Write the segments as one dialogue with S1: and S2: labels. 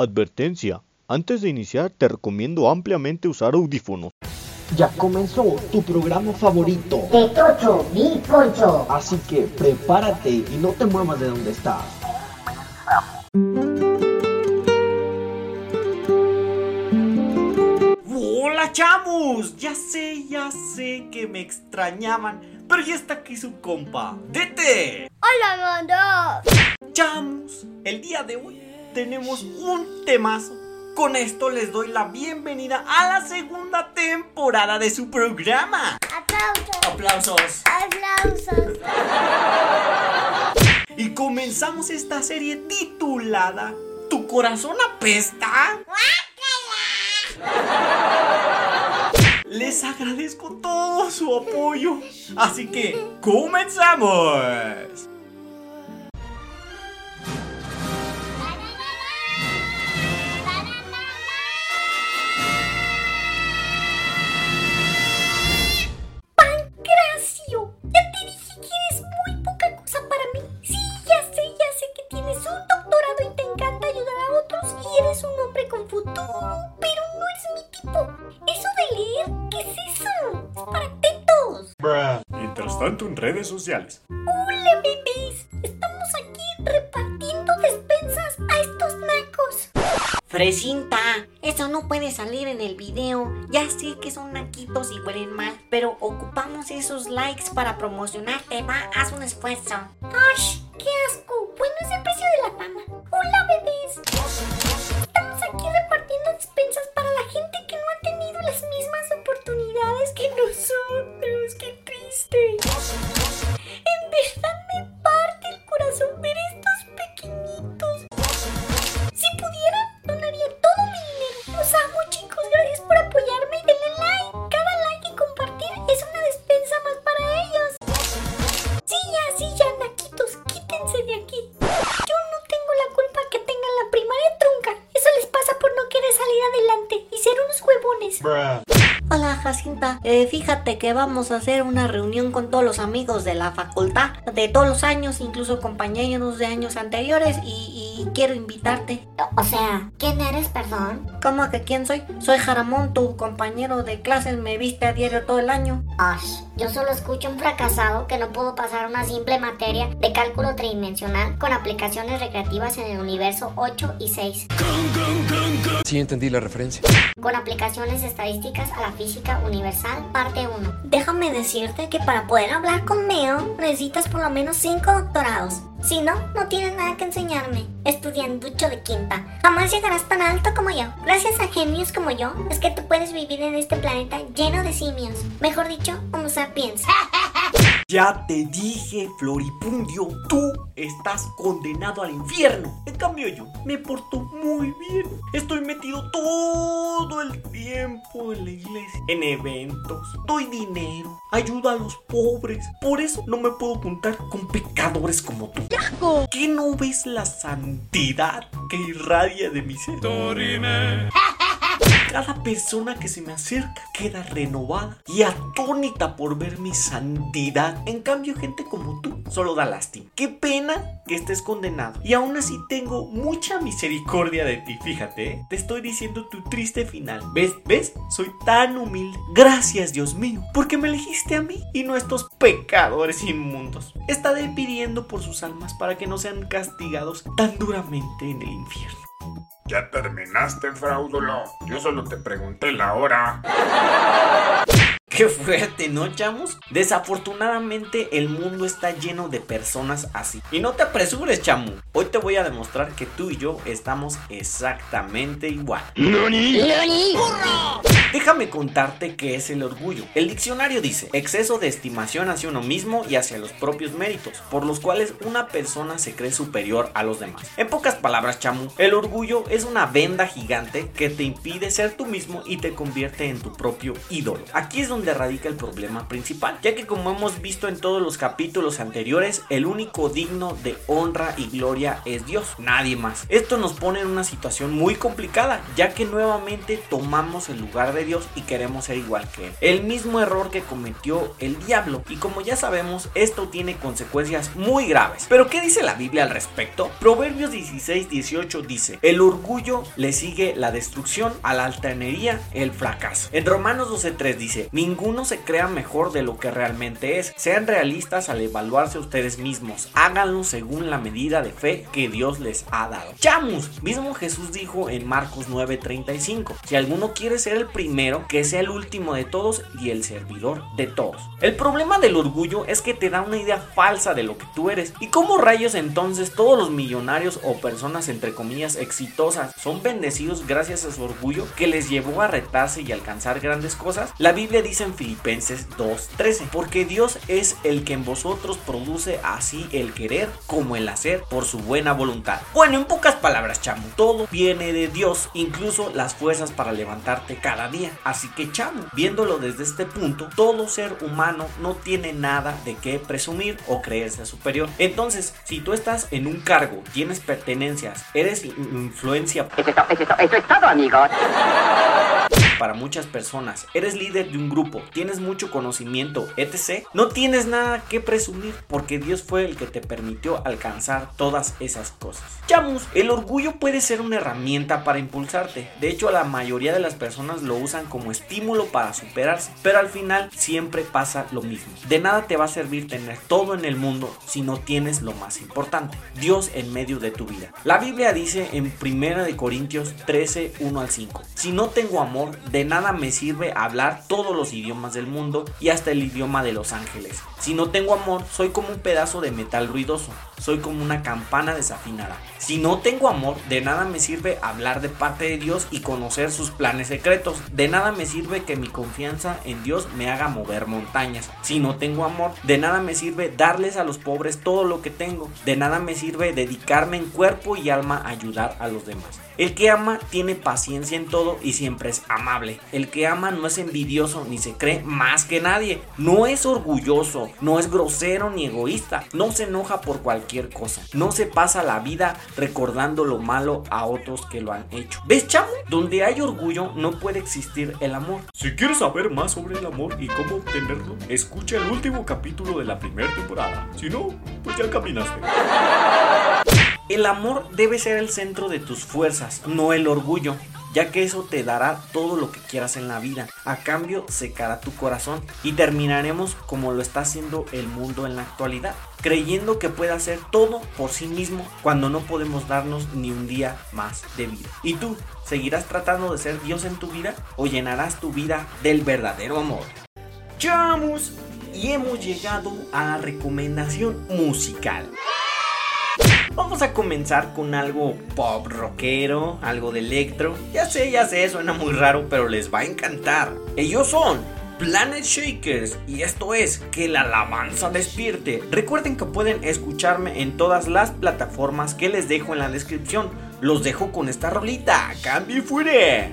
S1: Advertencia. Antes de iniciar te recomiendo ampliamente usar audífonos.
S2: Ya comenzó tu programa favorito.
S3: De Tocho, mi Concho.
S2: Así que prepárate y no te muevas de donde estás.
S4: Hola chavos, ya sé, ya sé que me extrañaban, pero ya está aquí su compa, Dete.
S5: Hola, Mondo.
S4: Chamos, el día de hoy tenemos un temazo. Con esto les doy la bienvenida a la segunda temporada de su programa.
S5: Aplausos.
S4: Aplausos.
S5: Aplausos.
S4: Y comenzamos esta serie titulada ¿Tu corazón apesta? Les agradezco todo su apoyo. Así que, comenzamos. Tanto, en redes sociales.
S5: Hola, bebés. Estamos aquí repartiendo despensas a estos nacos.
S6: Fresinta, eso no puede salir en el video. Ya sé que son naquitos y huelen mal, pero ocupamos esos likes para promocionarte. Va, haz un esfuerzo.
S5: ¡Ash! ¡Qué asco! Bueno, es el precio de la fama. Hola, bebés.
S6: Hola Jacinta, Eh, fíjate que vamos a hacer una reunión con todos los amigos de la facultad, de todos los años, incluso compañeros de años anteriores, y, y quiero invitarte.
S3: O sea, ¿quién eres, perdón?
S6: ¿Cómo que quién soy? Soy Jaramón, tu compañero de clases, me viste a diario todo el año.
S3: Yo solo escucho un fracasado que no pudo pasar una simple materia de cálculo tridimensional con aplicaciones recreativas en el universo 8 y 6,
S7: Sí, entendí la referencia.
S3: con aplicaciones estadísticas a la física universal, parte 1.
S5: Déjame decirte que para poder hablar conmigo necesitas por lo menos 5 doctorados. Si no, no tienes nada que enseñarme. Estudianducho de quinta. Jamás llegarás tan alto como yo. Gracias a genios como yo, es que tú puedes vivir en este planeta lleno de simios. Mejor dicho, Homo sapiens.
S4: Ya te dije, Floripundio, tú estás condenado al infierno. En cambio yo me porto muy bien. Estoy metido todo el tiempo en la iglesia, en eventos, doy dinero, ayudo a los pobres. Por eso no me puedo juntar con pecadores como tú. ¿Qué no ves la santidad que irradia de mi ser? Cada persona que se me acerca queda renovada y atónita por ver mi santidad. En cambio, gente como tú solo da lástima. Qué pena que estés condenado. Y aún así tengo mucha misericordia de ti. Fíjate, ¿eh? te estoy diciendo tu triste final. ¿Ves? ¿Ves? Soy tan humilde. Gracias, Dios mío, porque me elegiste a mí y no a estos pecadores inmundos. Estaré pidiendo por sus almas para que no sean castigados tan duramente en el infierno.
S8: Ya terminaste, fraudulo. Yo solo te pregunté la hora.
S4: Qué fuerte, ¿no, chamos? Desafortunadamente el mundo está lleno de personas así. Y no te apresures, chamu. Hoy te voy a demostrar que tú y yo estamos exactamente igual. Déjame contarte qué es el orgullo. El diccionario dice, exceso de estimación hacia uno mismo y hacia los propios méritos, por los cuales una persona se cree superior a los demás. En pocas palabras, chamu, el orgullo es una venda gigante que te impide ser tú mismo y te convierte en tu propio ídolo. Aquí es donde radica el problema principal, ya que como hemos visto en todos los capítulos anteriores, el único digno de honra y gloria es Dios, nadie más. Esto nos pone en una situación muy complicada, ya que nuevamente tomamos el lugar de Dios y queremos ser igual que Él. El mismo error que cometió el diablo, y como ya sabemos, esto tiene consecuencias muy graves. Pero ¿qué dice la Biblia al respecto? Proverbios 16, 18 dice, el orgullo le sigue la destrucción, a la altanería el fracaso. En Romanos 12.3 dice, ninguno se crea mejor de lo que realmente es. Sean realistas al evaluarse ustedes mismos. Háganlo según la medida de fe que Dios les ha dado. Chamus, mismo Jesús dijo en Marcos 9:35, si alguno quiere ser el primero, que sea el último de todos y el servidor de todos. El problema del orgullo es que te da una idea falsa de lo que tú eres. ¿Y cómo rayos entonces todos los millonarios o personas entre comillas exitosas son bendecidos gracias a su orgullo que les llevó a retarse y alcanzar grandes cosas? La Biblia dice en Filipenses 2:13, porque Dios es el que en vosotros produce así el querer como el hacer por su buena voluntad. Bueno, en pocas palabras, chamo, todo viene de Dios, incluso las fuerzas para levantarte cada día. Así que, chamo, viéndolo desde este punto, todo ser humano no tiene nada de qué presumir o creerse superior. Entonces, si tú estás en un cargo, tienes pertenencias, eres influencia.
S9: Eso es todo, amigos
S4: para muchas personas, eres líder de un grupo, tienes mucho conocimiento, etc., no tienes nada que presumir porque Dios fue el que te permitió alcanzar todas esas cosas. Chamus, el orgullo puede ser una herramienta para impulsarte. De hecho, la mayoría de las personas lo usan como estímulo para superarse, pero al final siempre pasa lo mismo. De nada te va a servir tener todo en el mundo si no tienes lo más importante, Dios en medio de tu vida. La Biblia dice en 1 Corintios 13, 1 al 5, si no tengo amor, de nada me sirve hablar todos los idiomas del mundo y hasta el idioma de los ángeles. Si no tengo amor, soy como un pedazo de metal ruidoso, soy como una campana desafinada. Si no tengo amor, de nada me sirve hablar de parte de Dios y conocer sus planes secretos. De nada me sirve que mi confianza en Dios me haga mover montañas. Si no tengo amor, de nada me sirve darles a los pobres todo lo que tengo. De nada me sirve dedicarme en cuerpo y alma a ayudar a los demás. El que ama tiene paciencia en todo y siempre es amable. El que ama no es envidioso ni se cree más que nadie. No es orgulloso, no es grosero ni egoísta. No se enoja por cualquier cosa. No se pasa la vida recordando lo malo a otros que lo han hecho. ¿Ves, chamo? Donde hay orgullo no puede existir el amor.
S1: Si quieres saber más sobre el amor y cómo obtenerlo, escucha el último capítulo de la primera temporada. Si no, pues ya caminaste.
S4: El amor debe ser el centro de tus fuerzas, no el orgullo, ya que eso te dará todo lo que quieras en la vida. A cambio, secará tu corazón y terminaremos como lo está haciendo el mundo en la actualidad, creyendo que puede hacer todo por sí mismo cuando no podemos darnos ni un día más de vida. ¿Y tú, seguirás tratando de ser Dios en tu vida o llenarás tu vida del verdadero amor? ¡Chamos! Y hemos llegado a la recomendación musical. Vamos a comenzar con algo pop rockero, algo de electro. Ya sé, ya sé, suena muy raro, pero les va a encantar. Ellos son Planet Shakers y esto es Que la alabanza despierte. Recuerden que pueden escucharme en todas las plataformas que les dejo en la descripción. Los dejo con esta rolita. ¡Cambio y fuere!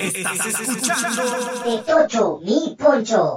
S10: Estás escuchando. Mi Tocho, mi Poncho.